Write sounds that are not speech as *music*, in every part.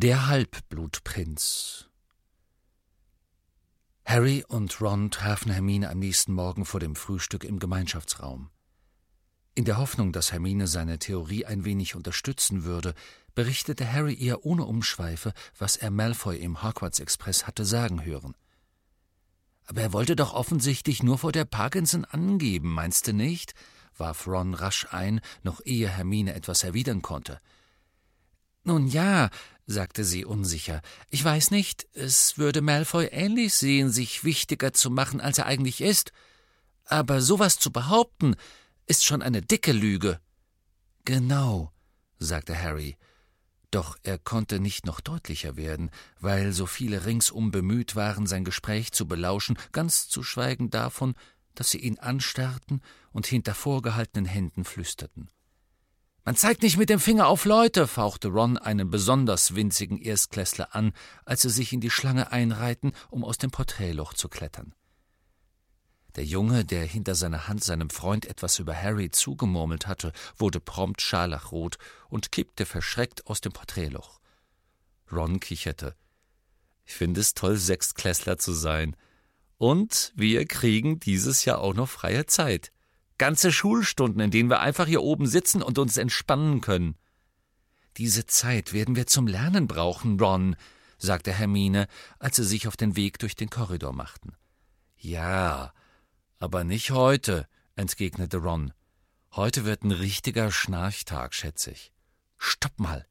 Der Halbblutprinz Harry und Ron trafen Hermine am nächsten Morgen vor dem Frühstück im Gemeinschaftsraum. In der Hoffnung, dass Hermine seine Theorie ein wenig unterstützen würde, berichtete Harry ihr ohne Umschweife, was er Malfoy im Hogwarts Express hatte sagen hören. Aber er wollte doch offensichtlich nur vor der Parkinson angeben, meinst du nicht? warf Ron rasch ein, noch ehe Hermine etwas erwidern konnte. Nun ja, sagte sie unsicher. Ich weiß nicht, es würde Malfoy ähnlich sehen, sich wichtiger zu machen, als er eigentlich ist. Aber sowas zu behaupten, ist schon eine dicke Lüge. Genau, sagte Harry. Doch er konnte nicht noch deutlicher werden, weil so viele ringsum bemüht waren, sein Gespräch zu belauschen, ganz zu schweigen davon, dass sie ihn anstarrten und hinter vorgehaltenen Händen flüsterten. Man zeigt nicht mit dem Finger auf Leute, fauchte Ron einen besonders winzigen Erstklässler an, als sie sich in die Schlange einreihten, um aus dem Porträtloch zu klettern. Der Junge, der hinter seiner Hand seinem Freund etwas über Harry zugemurmelt hatte, wurde prompt scharlachrot und kippte verschreckt aus dem Porträtloch. Ron kicherte. Ich finde es toll, Sechstklässler zu sein. Und wir kriegen dieses Jahr auch noch freie Zeit. Ganze Schulstunden, in denen wir einfach hier oben sitzen und uns entspannen können. Diese Zeit werden wir zum Lernen brauchen, Ron, sagte Hermine, als sie sich auf den Weg durch den Korridor machten. Ja, aber nicht heute, entgegnete Ron. Heute wird ein richtiger Schnarchtag, schätze ich. Stopp mal,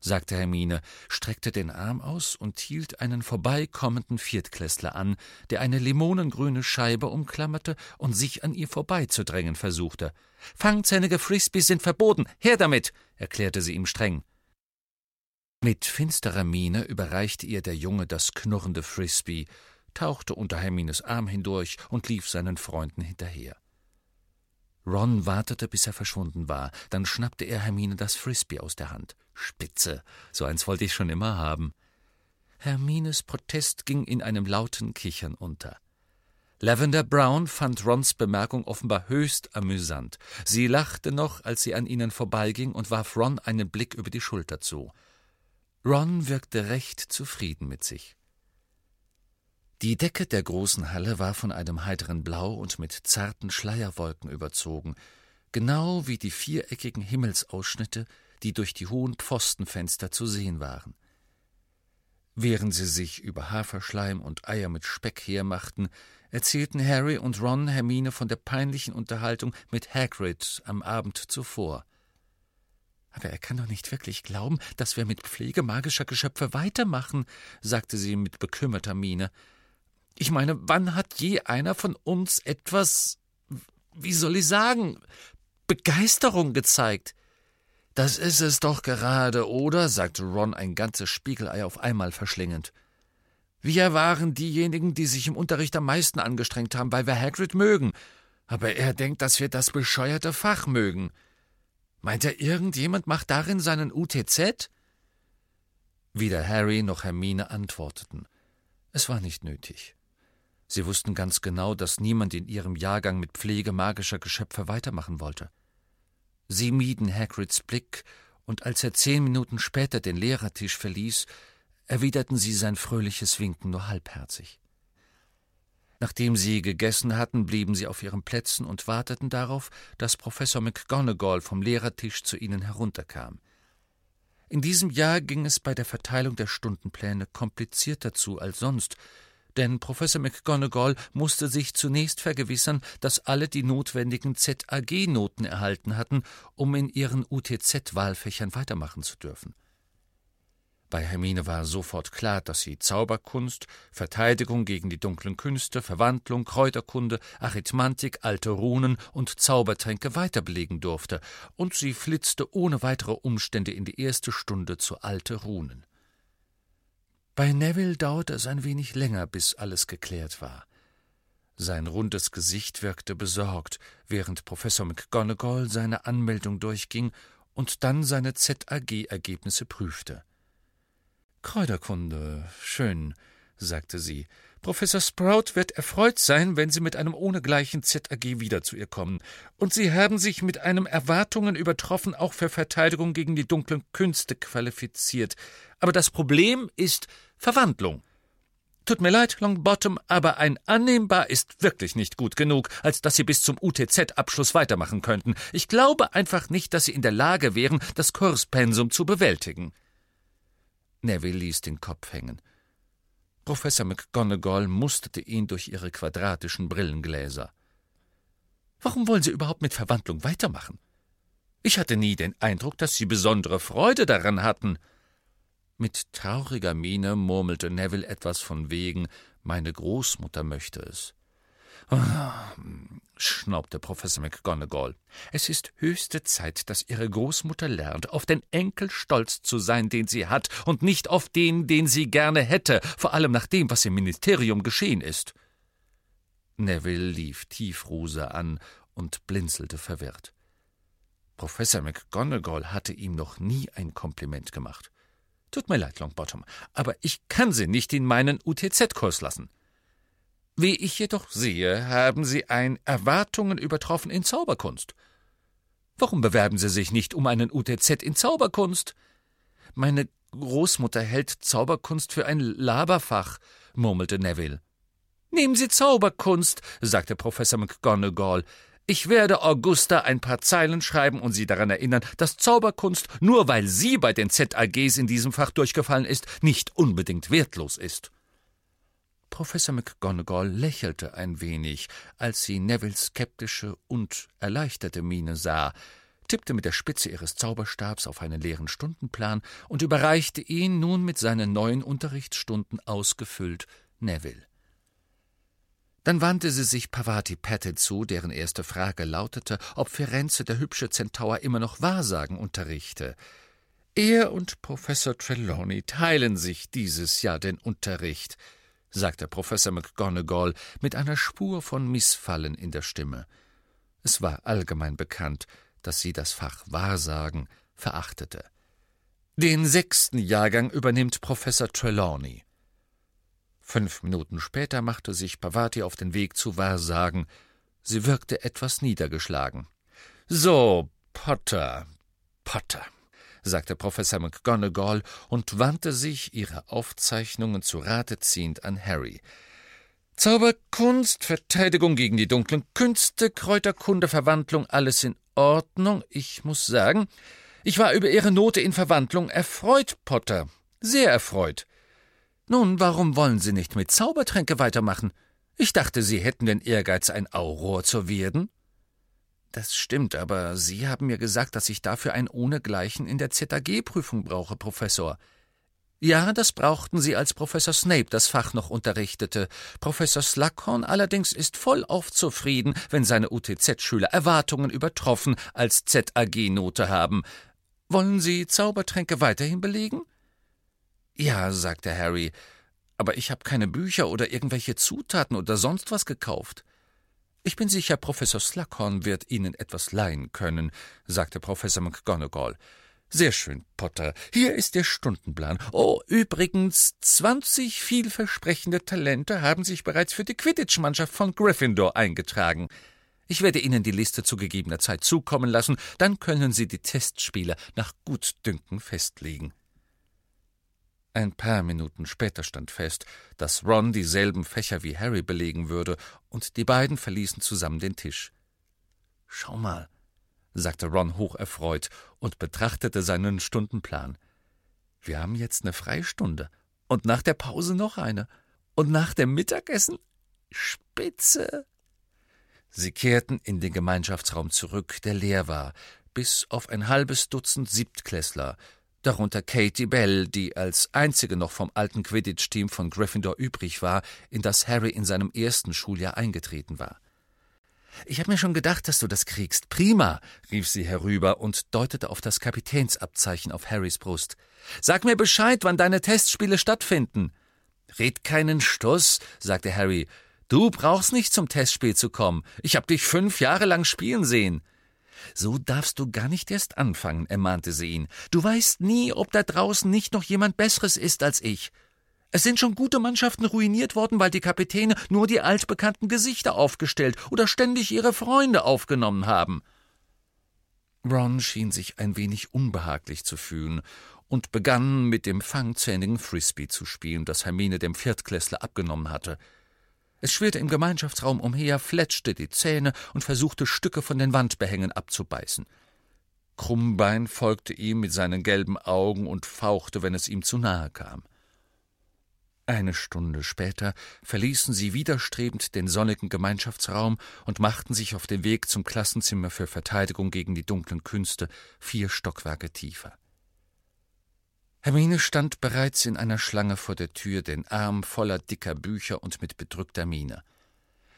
sagte Hermine, streckte den Arm aus und hielt einen vorbeikommenden Viertklässler an, der eine limonengrüne Scheibe umklammerte und sich an ihr vorbeizudrängen versuchte. Fangzähnige Frisbees sind verboten. Her damit, erklärte sie ihm streng. Mit finsterer Miene überreichte ihr der Junge das knurrende Frisbee, tauchte unter Hermines Arm hindurch und lief seinen Freunden hinterher. Ron wartete, bis er verschwunden war, dann schnappte er Hermine das Frisbee aus der Hand. Spitze, so eins wollte ich schon immer haben. Hermines Protest ging in einem lauten Kichern unter. Lavender Brown fand Rons Bemerkung offenbar höchst amüsant. Sie lachte noch, als sie an ihnen vorbeiging und warf Ron einen Blick über die Schulter zu. Ron wirkte recht zufrieden mit sich. Die Decke der großen Halle war von einem heiteren Blau und mit zarten Schleierwolken überzogen, genau wie die viereckigen Himmelsausschnitte, die durch die hohen Pfostenfenster zu sehen waren. Während sie sich über Haferschleim und Eier mit Speck hermachten, erzählten Harry und Ron Hermine von der peinlichen Unterhaltung mit Hagrid am Abend zuvor. Aber er kann doch nicht wirklich glauben, dass wir mit Pflege magischer Geschöpfe weitermachen, sagte sie mit bekümmerter Miene. Ich meine, wann hat je einer von uns etwas, wie soll ich sagen, Begeisterung gezeigt? Das ist es doch gerade, oder? sagte Ron ein ganzes Spiegelei auf einmal verschlingend. Wir waren diejenigen, die sich im Unterricht am meisten angestrengt haben, weil wir Hagrid mögen. Aber er denkt, dass wir das bescheuerte Fach mögen. Meint er, irgendjemand macht darin seinen UTZ? Weder Harry noch Hermine antworteten. Es war nicht nötig. Sie wussten ganz genau, dass niemand in ihrem Jahrgang mit Pflege magischer Geschöpfe weitermachen wollte. Sie mieden Hagrids Blick, und als er zehn Minuten später den Lehrertisch verließ, erwiderten sie sein fröhliches Winken nur halbherzig. Nachdem sie gegessen hatten, blieben sie auf ihren Plätzen und warteten darauf, dass Professor McGonagall vom Lehrertisch zu ihnen herunterkam. In diesem Jahr ging es bei der Verteilung der Stundenpläne komplizierter zu als sonst, denn Professor McGonagall musste sich zunächst vergewissern, dass alle die notwendigen ZAG-Noten erhalten hatten, um in ihren UTZ-Wahlfächern weitermachen zu dürfen. Bei Hermine war sofort klar, dass sie Zauberkunst, Verteidigung gegen die dunklen Künste, Verwandlung, Kräuterkunde, Arithmantik, alte Runen und Zaubertränke weiterbelegen durfte, und sie flitzte ohne weitere Umstände in die erste Stunde zu alte Runen. Bei Neville dauerte es ein wenig länger, bis alles geklärt war. Sein rundes Gesicht wirkte besorgt, während Professor McGonagall seine Anmeldung durchging und dann seine ZAG-Ergebnisse prüfte. Kräuterkunde, schön, sagte sie. Professor Sprout wird erfreut sein, wenn Sie mit einem ohnegleichen ZAG wieder zu ihr kommen. Und Sie haben sich mit einem Erwartungen übertroffen auch für Verteidigung gegen die dunklen Künste qualifiziert. Aber das Problem ist Verwandlung. Tut mir leid, Longbottom, aber ein annehmbar ist wirklich nicht gut genug, als dass Sie bis zum UTZ-Abschluss weitermachen könnten. Ich glaube einfach nicht, dass Sie in der Lage wären, das Kurspensum zu bewältigen. Neville ließ den Kopf hängen. Professor McGonagall musterte ihn durch ihre quadratischen Brillengläser. Warum wollen Sie überhaupt mit Verwandlung weitermachen? Ich hatte nie den Eindruck, dass Sie besondere Freude daran hatten. Mit trauriger Miene murmelte Neville etwas von wegen, meine Großmutter möchte es. Schnaubte Professor McGonagall. Es ist höchste Zeit, dass Ihre Großmutter lernt, auf den Enkel stolz zu sein, den sie hat, und nicht auf den, den sie gerne hätte, vor allem nach dem, was im Ministerium geschehen ist. Neville lief tiefrosa an und blinzelte verwirrt. Professor McGonagall hatte ihm noch nie ein Kompliment gemacht. Tut mir leid, Longbottom, aber ich kann Sie nicht in meinen UTZ-Kurs lassen. Wie ich jedoch sehe, haben Sie ein Erwartungen übertroffen in Zauberkunst. Warum bewerben Sie sich nicht um einen UTZ in Zauberkunst? Meine Großmutter hält Zauberkunst für ein Laberfach, murmelte Neville. Nehmen Sie Zauberkunst, sagte Professor McGonagall. Ich werde Augusta ein paar Zeilen schreiben und sie daran erinnern, dass Zauberkunst, nur weil sie bei den ZAGs in diesem Fach durchgefallen ist, nicht unbedingt wertlos ist. Professor McGonagall lächelte ein wenig, als sie Nevilles skeptische und erleichterte Miene sah, tippte mit der Spitze ihres Zauberstabs auf einen leeren Stundenplan und überreichte ihn nun mit seinen neuen Unterrichtsstunden ausgefüllt Neville. Dann wandte sie sich Pavati Pettit zu, deren erste Frage lautete, ob Firenze der hübsche Zentaur immer noch Wahrsagen unterrichte. Er und Professor Trelawney teilen sich dieses Jahr den Unterricht – sagte Professor McGonagall mit einer Spur von Missfallen in der Stimme. Es war allgemein bekannt, dass sie das Fach Wahrsagen verachtete. Den sechsten Jahrgang übernimmt Professor Trelawney. Fünf Minuten später machte sich Pavati auf den Weg zu Wahrsagen. Sie wirkte etwas niedergeschlagen. So, Potter, Potter sagte Professor McGonagall und wandte sich, ihre Aufzeichnungen zu Rate ziehend, an Harry. Zauberkunst, Verteidigung gegen die dunklen Künste, Kräuterkunde, Verwandlung, alles in Ordnung. Ich muss sagen, ich war über Ihre Note in Verwandlung erfreut, Potter. Sehr erfreut. Nun, warum wollen Sie nicht mit Zaubertränke weitermachen? Ich dachte, Sie hätten den Ehrgeiz, ein Auror zu werden. Das stimmt, aber Sie haben mir gesagt, dass ich dafür ein Ohnegleichen in der ZAG-Prüfung brauche, Professor. Ja, das brauchten Sie, als Professor Snape das Fach noch unterrichtete. Professor Slughorn allerdings ist vollauf zufrieden, wenn seine UTZ-Schüler Erwartungen übertroffen als ZAG-Note haben. Wollen Sie Zaubertränke weiterhin belegen? Ja, sagte Harry, aber ich habe keine Bücher oder irgendwelche Zutaten oder sonst was gekauft. Ich bin sicher, Professor Slughorn wird Ihnen etwas leihen können, sagte Professor McGonagall. Sehr schön, Potter. Hier ist der Stundenplan. Oh, übrigens, zwanzig vielversprechende Talente haben sich bereits für die Quidditch-Mannschaft von Gryffindor eingetragen. Ich werde Ihnen die Liste zu gegebener Zeit zukommen lassen, dann können Sie die Testspiele nach Gutdünken festlegen. Ein paar Minuten später stand fest, dass Ron dieselben Fächer wie Harry belegen würde, und die beiden verließen zusammen den Tisch. Schau mal, sagte Ron hocherfreut und betrachtete seinen Stundenplan. Wir haben jetzt eine Freistunde und nach der Pause noch eine und nach dem Mittagessen Spitze. Sie kehrten in den Gemeinschaftsraum zurück, der leer war, bis auf ein halbes Dutzend Siebtklässler, darunter Katie Bell, die als einzige noch vom alten Quidditch-Team von Gryffindor übrig war, in das Harry in seinem ersten Schuljahr eingetreten war. Ich habe mir schon gedacht, dass du das kriegst. Prima, rief sie herüber und deutete auf das Kapitänsabzeichen auf Harrys Brust. Sag mir Bescheid, wann deine Testspiele stattfinden. Red keinen Stuss, sagte Harry. Du brauchst nicht zum Testspiel zu kommen. Ich hab dich fünf Jahre lang spielen sehen. So darfst du gar nicht erst anfangen, ermahnte sie ihn. Du weißt nie, ob da draußen nicht noch jemand Besseres ist als ich. Es sind schon gute Mannschaften ruiniert worden, weil die Kapitäne nur die altbekannten Gesichter aufgestellt oder ständig ihre Freunde aufgenommen haben. Ron schien sich ein wenig unbehaglich zu fühlen und begann mit dem fangzähnigen Frisbee zu spielen, das Hermine dem Viertklässler abgenommen hatte. Es schwirrte im Gemeinschaftsraum umher, fletschte die Zähne und versuchte Stücke von den Wandbehängen abzubeißen. Krummbein folgte ihm mit seinen gelben Augen und fauchte, wenn es ihm zu nahe kam. Eine Stunde später verließen sie widerstrebend den sonnigen Gemeinschaftsraum und machten sich auf den Weg zum Klassenzimmer für Verteidigung gegen die dunklen Künste, vier Stockwerke tiefer. Hermine stand bereits in einer Schlange vor der Tür, den Arm voller dicker Bücher und mit bedrückter Miene.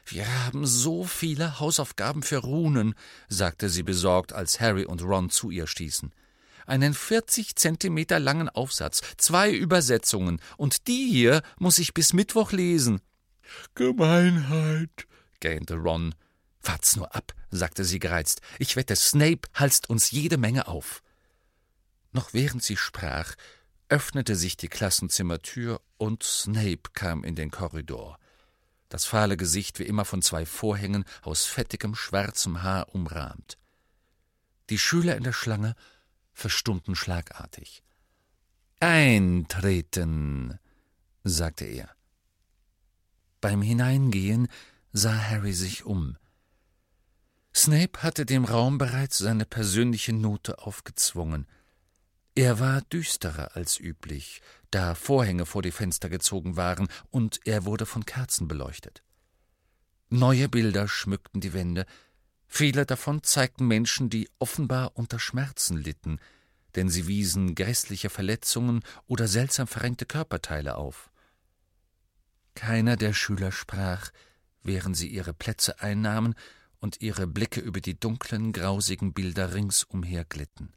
Wir haben so viele Hausaufgaben für Runen, sagte sie besorgt, als Harry und Ron zu ihr stießen einen 40 Zentimeter langen Aufsatz, zwei Übersetzungen, und die hier muss ich bis Mittwoch lesen. Gemeinheit, gähnte Ron. Wart's nur ab, sagte sie gereizt. Ich wette, Snape halst uns jede Menge auf. Noch während sie sprach, öffnete sich die Klassenzimmertür und Snape kam in den Korridor. Das fahle Gesicht wie immer von zwei Vorhängen aus fettigem schwarzem Haar umrahmt. Die Schüler in der Schlange verstummten schlagartig. Eintreten, sagte er. Beim Hineingehen sah Harry sich um. Snape hatte dem Raum bereits seine persönliche Note aufgezwungen. Er war düsterer als üblich, da Vorhänge vor die Fenster gezogen waren, und er wurde von Kerzen beleuchtet. Neue Bilder schmückten die Wände, Viele davon zeigten Menschen, die offenbar unter Schmerzen litten, denn sie wiesen grässliche Verletzungen oder seltsam verrenkte Körperteile auf. Keiner der Schüler sprach, während sie ihre Plätze einnahmen und ihre Blicke über die dunklen, grausigen Bilder ringsumher glitten.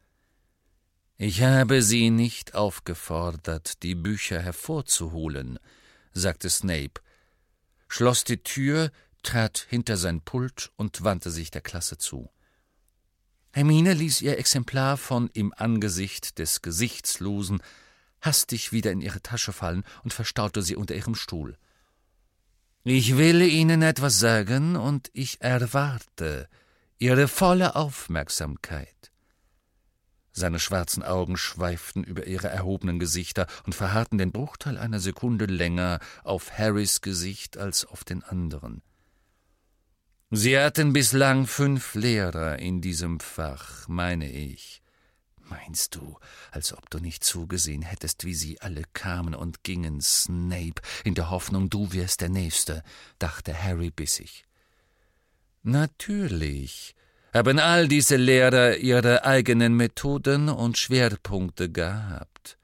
Ich habe Sie nicht aufgefordert, die Bücher hervorzuholen, sagte Snape, schloss die Tür, trat hinter sein Pult und wandte sich der Klasse zu. Hermine ließ ihr Exemplar von Im Angesicht des Gesichtslosen hastig wieder in ihre Tasche fallen und verstaute sie unter ihrem Stuhl. Ich will Ihnen etwas sagen, und ich erwarte Ihre volle Aufmerksamkeit. Seine schwarzen Augen schweiften über ihre erhobenen Gesichter und verharrten den Bruchteil einer Sekunde länger auf Harrys Gesicht als auf den anderen. Sie hatten bislang fünf Lehrer in diesem Fach, meine ich. Meinst du, als ob du nicht zugesehen hättest, wie sie alle kamen und gingen, Snape, in der Hoffnung, du wärst der Nächste, dachte Harry bissig. Natürlich haben all diese Lehrer ihre eigenen Methoden und Schwerpunkte gehabt.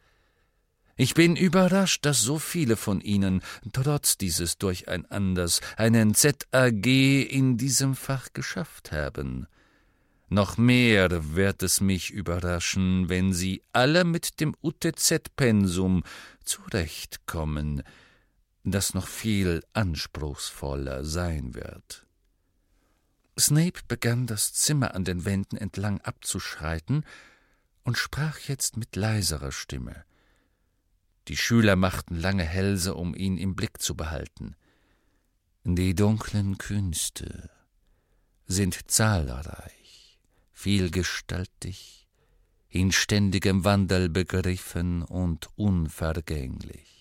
Ich bin überrascht, dass so viele von Ihnen, trotz dieses Durcheinanders, einen ZAG in diesem Fach geschafft haben. Noch mehr wird es mich überraschen, wenn Sie alle mit dem UTZ-Pensum zurechtkommen, das noch viel anspruchsvoller sein wird. Snape begann das Zimmer an den Wänden entlang abzuschreiten und sprach jetzt mit leiserer Stimme. Die Schüler machten lange Hälse, um ihn im Blick zu behalten. Die dunklen Künste sind zahlreich, vielgestaltig, in ständigem Wandel begriffen und unvergänglich.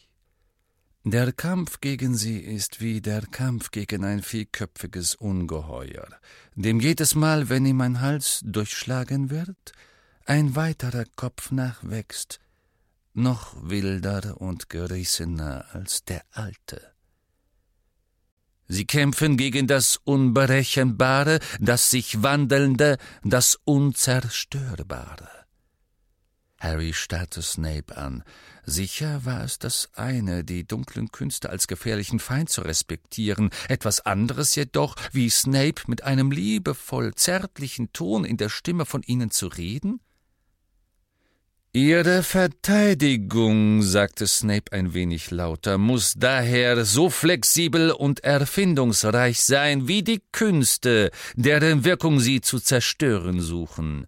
Der Kampf gegen sie ist wie der Kampf gegen ein vierköpfiges Ungeheuer, dem jedes Mal, wenn ihm ein Hals durchschlagen wird, ein weiterer Kopf nachwächst, noch wilder und gerissener als der alte. Sie kämpfen gegen das Unberechenbare, das sich Wandelnde, das Unzerstörbare. Harry starrte Snape an. Sicher war es das eine, die dunklen Künste als gefährlichen Feind zu respektieren, etwas anderes jedoch, wie Snape mit einem liebevoll zärtlichen Ton in der Stimme von ihnen zu reden? Ihre Verteidigung, sagte Snape ein wenig lauter, muss daher so flexibel und erfindungsreich sein wie die Künste, deren Wirkung Sie zu zerstören suchen.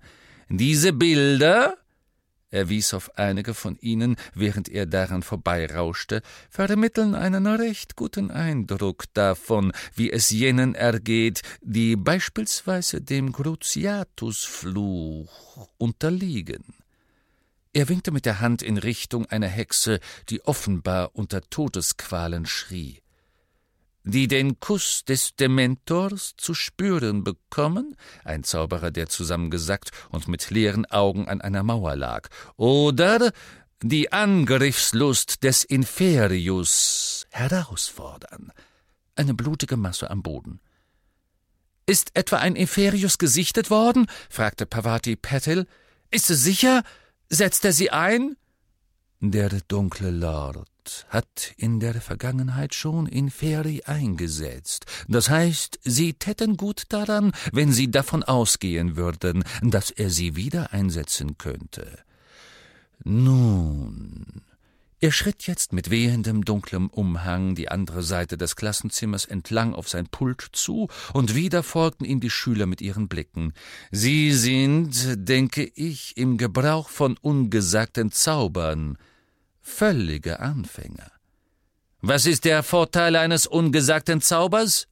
Diese Bilder, er wies auf einige von ihnen, während er daran vorbeirauschte, vermitteln einen recht guten Eindruck davon, wie es jenen ergeht, die beispielsweise dem Cruciatusfluch unterliegen. Er winkte mit der Hand in Richtung einer Hexe, die offenbar unter Todesqualen schrie die den Kuss des Dementors zu spüren bekommen, ein Zauberer, der zusammengesackt und mit leeren Augen an einer Mauer lag, oder die Angriffslust des Inferius herausfordern. Eine blutige Masse am Boden. Ist etwa ein Inferius gesichtet worden? fragte Pavati Patil. Ist es sicher? Setzt er sie ein? Der dunkle Lord hat in der Vergangenheit schon in Feri eingesetzt. Das heißt, Sie täten gut daran, wenn Sie davon ausgehen würden, dass er sie wieder einsetzen könnte. Nun, er schritt jetzt mit wehendem dunklem Umhang die andere Seite des Klassenzimmers entlang auf sein Pult zu, und wieder folgten ihm die Schüler mit ihren Blicken. Sie sind, denke ich, im Gebrauch von ungesagten Zaubern völlige Anfänger. Was ist der Vorteil eines ungesagten Zaubers?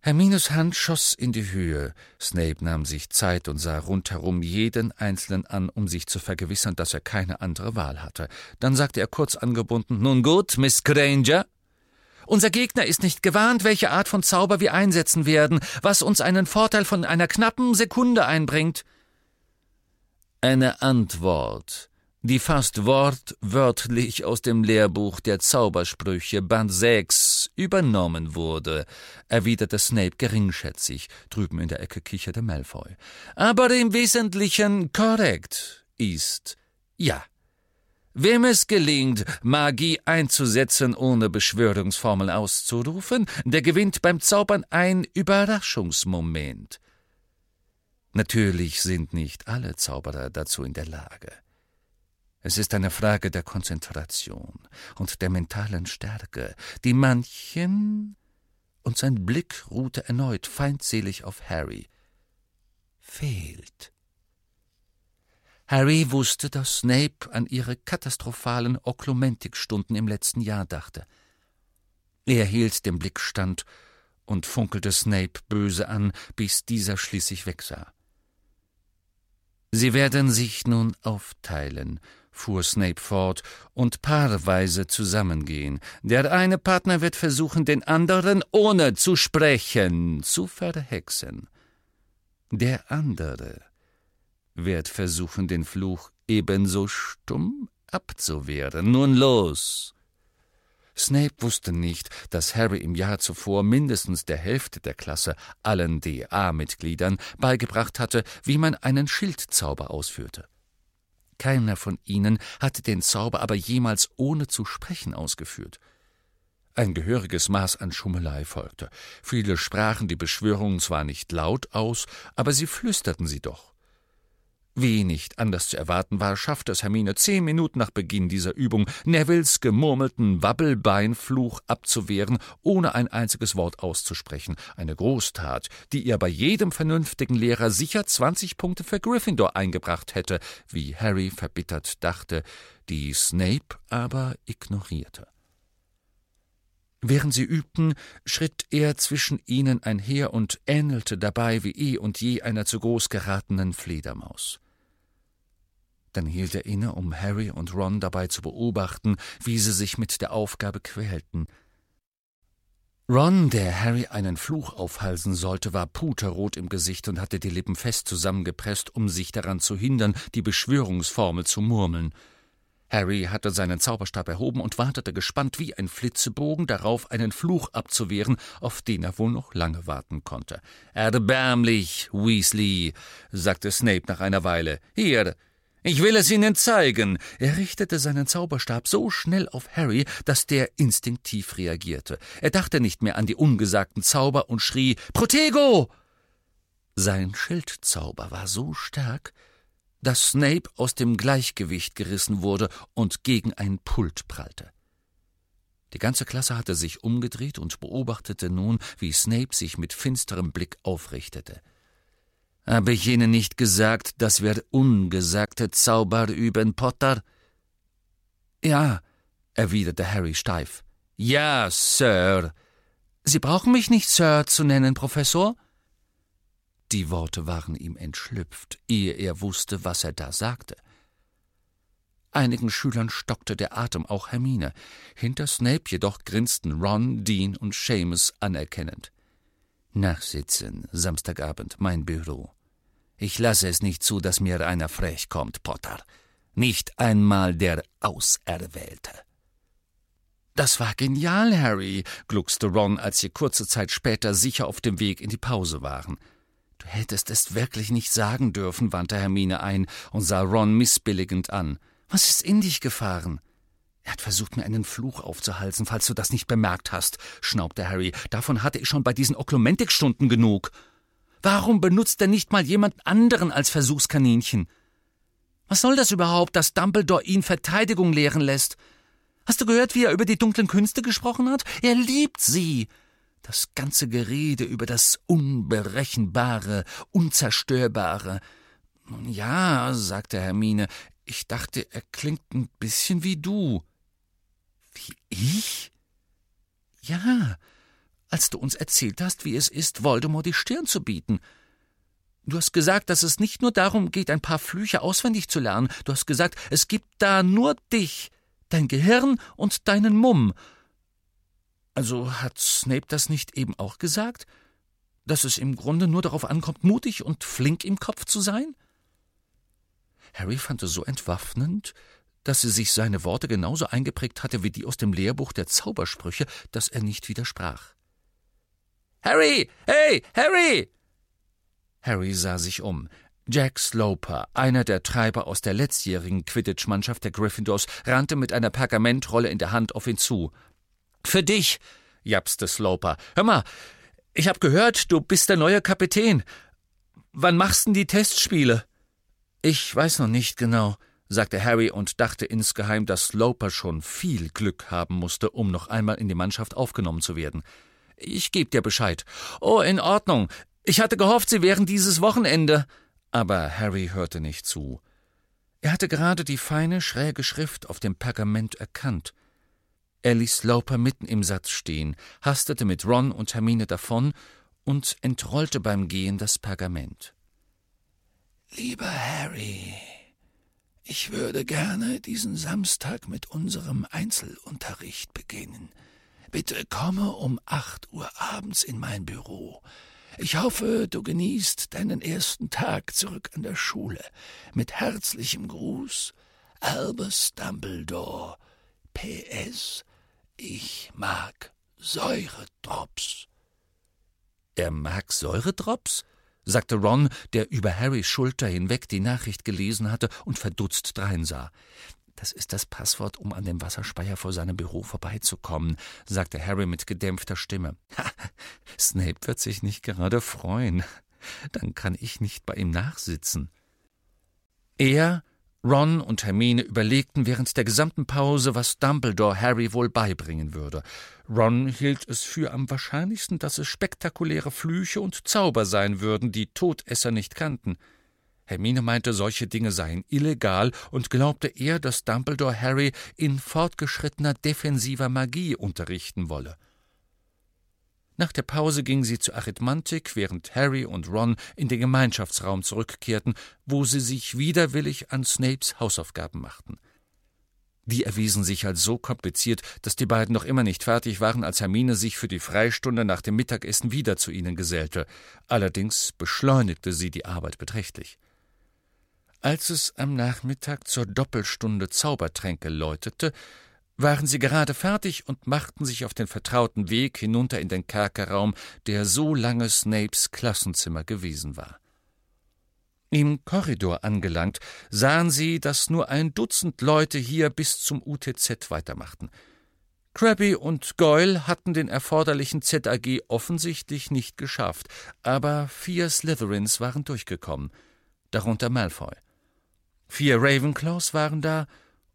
Hermines Hand schoss in die Höhe. Snape nahm sich Zeit und sah rundherum jeden Einzelnen an, um sich zu vergewissern, dass er keine andere Wahl hatte. Dann sagte er kurz angebunden, Nun gut, Miss Granger. Unser Gegner ist nicht gewarnt, welche Art von Zauber wir einsetzen werden, was uns einen Vorteil von einer knappen Sekunde einbringt. Eine Antwort, die fast wortwörtlich aus dem Lehrbuch der Zaubersprüche Band 6 übernommen wurde, erwiderte Snape geringschätzig, drüben in der Ecke kicherte Malfoy. Aber im Wesentlichen korrekt ist ja. Wem es gelingt, Magie einzusetzen, ohne Beschwörungsformeln auszurufen, der gewinnt beim Zaubern ein Überraschungsmoment. Natürlich sind nicht alle Zauberer dazu in der Lage. Es ist eine Frage der Konzentration und der mentalen Stärke, die manchen, und sein Blick ruhte erneut feindselig auf Harry, fehlt. Harry wusste, dass Snape an ihre katastrophalen Oklumentikstunden im letzten Jahr dachte. Er hielt dem Blick stand und funkelte Snape böse an, bis dieser schließlich wegsah. Sie werden sich nun aufteilen, fuhr Snape fort, und paarweise zusammengehen. Der eine Partner wird versuchen, den anderen, ohne zu sprechen, zu verhexen. Der andere wird versuchen, den Fluch ebenso stumm abzuwehren. Nun los! Snape wusste nicht, dass Harry im Jahr zuvor mindestens der Hälfte der Klasse, allen DA-Mitgliedern, beigebracht hatte, wie man einen Schildzauber ausführte. Keiner von ihnen hatte den Zauber aber jemals ohne zu sprechen ausgeführt. Ein gehöriges Maß an Schummelei folgte. Viele sprachen die Beschwörungen zwar nicht laut aus, aber sie flüsterten sie doch. Wie nicht anders zu erwarten war, schaffte es Hermine zehn Minuten nach Beginn dieser Übung, Nevilles gemurmelten Wabbelbeinfluch abzuwehren, ohne ein einziges Wort auszusprechen. Eine Großtat, die ihr bei jedem vernünftigen Lehrer sicher zwanzig Punkte für Gryffindor eingebracht hätte, wie Harry verbittert dachte, die Snape aber ignorierte. Während sie übten, schritt er zwischen ihnen einher und ähnelte dabei wie eh und je einer zu groß geratenen Fledermaus. Dann hielt er inne, um Harry und Ron dabei zu beobachten, wie sie sich mit der Aufgabe quälten. Ron, der Harry einen Fluch aufhalsen sollte, war puterrot im Gesicht und hatte die Lippen fest zusammengepresst, um sich daran zu hindern, die Beschwörungsformel zu murmeln. Harry hatte seinen Zauberstab erhoben und wartete gespannt wie ein Flitzebogen darauf, einen Fluch abzuwehren, auf den er wohl noch lange warten konnte. Erbärmlich, Weasley, sagte Snape nach einer Weile. Hier, ich will es Ihnen zeigen. Er richtete seinen Zauberstab so schnell auf Harry, dass der instinktiv reagierte. Er dachte nicht mehr an die ungesagten Zauber und schrie Protego. Sein Schildzauber war so stark, dass Snape aus dem Gleichgewicht gerissen wurde und gegen ein Pult prallte. Die ganze Klasse hatte sich umgedreht und beobachtete nun, wie Snape sich mit finsterem Blick aufrichtete. Habe ich Ihnen nicht gesagt, dass wir ungesagte Zauber üben, Potter? Ja, erwiderte Harry steif. Ja, Sir. Sie brauchen mich nicht Sir zu nennen, Professor. Die Worte waren ihm entschlüpft, ehe er wusste, was er da sagte. Einigen Schülern stockte der Atem, auch Hermine. Hinter Snape jedoch grinsten Ron, Dean und Seamus anerkennend. Nachsitzen, Samstagabend, mein Büro. Ich lasse es nicht zu, dass mir einer frech kommt, Potter. Nicht einmal der Auserwählte. Das war genial, Harry, gluckste Ron, als sie kurze Zeit später sicher auf dem Weg in die Pause waren. Du hättest es wirklich nicht sagen dürfen, wandte Hermine ein und sah Ron missbilligend an. Was ist in dich gefahren? Er hat versucht, mir einen Fluch aufzuhalsen, falls du das nicht bemerkt hast, schnaubte Harry. Davon hatte ich schon bei diesen Oklumentikstunden genug. Warum benutzt er nicht mal jemand anderen als Versuchskaninchen? Was soll das überhaupt, dass Dumbledore ihn Verteidigung lehren lässt? Hast du gehört, wie er über die dunklen Künste gesprochen hat? Er liebt sie. Das ganze Gerede über das Unberechenbare, Unzerstörbare. Nun ja, sagte Hermine, ich dachte, er klingt ein bisschen wie du. Wie ich? Ja, als du uns erzählt hast, wie es ist, Voldemort die Stirn zu bieten. Du hast gesagt, dass es nicht nur darum geht, ein paar Flüche auswendig zu lernen. Du hast gesagt, es gibt da nur dich, dein Gehirn und deinen Mumm. Also hat Snape das nicht eben auch gesagt? Dass es im Grunde nur darauf ankommt, mutig und flink im Kopf zu sein? Harry fand es so entwaffnend, dass sie sich seine Worte genauso eingeprägt hatte wie die aus dem Lehrbuch der Zaubersprüche, dass er nicht widersprach. Harry! Hey, Harry! Harry sah sich um. Jack Sloper, einer der Treiber aus der letztjährigen Quidditch-Mannschaft der Gryffindors, rannte mit einer Pergamentrolle in der Hand auf ihn zu. Für dich, japste Sloper. Hör mal, ich hab gehört, du bist der neue Kapitän. Wann machst denn die Testspiele? Ich weiß noch nicht genau, sagte Harry und dachte insgeheim, dass Sloper schon viel Glück haben musste, um noch einmal in die Mannschaft aufgenommen zu werden. Ich geb dir Bescheid. Oh, in Ordnung. Ich hatte gehofft, Sie wären dieses Wochenende. Aber Harry hörte nicht zu. Er hatte gerade die feine, schräge Schrift auf dem Pergament erkannt. Er ließ Sloper mitten im Satz stehen, hastete mit Ron und Hermine davon und entrollte beim Gehen das Pergament. Lieber Harry, ich würde gerne diesen Samstag mit unserem Einzelunterricht beginnen. Bitte komme um acht Uhr abends in mein Büro. Ich hoffe, du genießt deinen ersten Tag zurück an der Schule. Mit herzlichem Gruß, Albus Dumbledore. PS, ich mag Säuredrops. Er mag Säuredrops? sagte Ron, der über Harrys Schulter hinweg die Nachricht gelesen hatte und verdutzt dreinsah. Das ist das Passwort, um an dem Wasserspeier vor seinem Büro vorbeizukommen, sagte Harry mit gedämpfter Stimme. Ha, Snape wird sich nicht gerade freuen. Dann kann ich nicht bei ihm nachsitzen. Er Ron und Hermine überlegten während der gesamten Pause, was Dumbledore Harry wohl beibringen würde. Ron hielt es für am wahrscheinlichsten, dass es spektakuläre Flüche und Zauber sein würden, die Todesser nicht kannten. Hermine meinte, solche Dinge seien illegal und glaubte eher, dass Dumbledore Harry in fortgeschrittener defensiver Magie unterrichten wolle. Nach der Pause ging sie zur Arithmantik, während Harry und Ron in den Gemeinschaftsraum zurückkehrten, wo sie sich widerwillig an Snapes Hausaufgaben machten. Die erwiesen sich als so kompliziert, dass die beiden noch immer nicht fertig waren, als Hermine sich für die Freistunde nach dem Mittagessen wieder zu ihnen gesellte. Allerdings beschleunigte sie die Arbeit beträchtlich. Als es am Nachmittag zur Doppelstunde Zaubertränke läutete, waren sie gerade fertig und machten sich auf den vertrauten Weg hinunter in den Kerkerraum, der so lange Snapes Klassenzimmer gewesen war. Im Korridor angelangt, sahen sie, dass nur ein Dutzend Leute hier bis zum UTZ weitermachten. Krabby und Goyle hatten den erforderlichen ZAG offensichtlich nicht geschafft, aber vier Slytherins waren durchgekommen, darunter Malfoy. Vier Ravenclaws waren da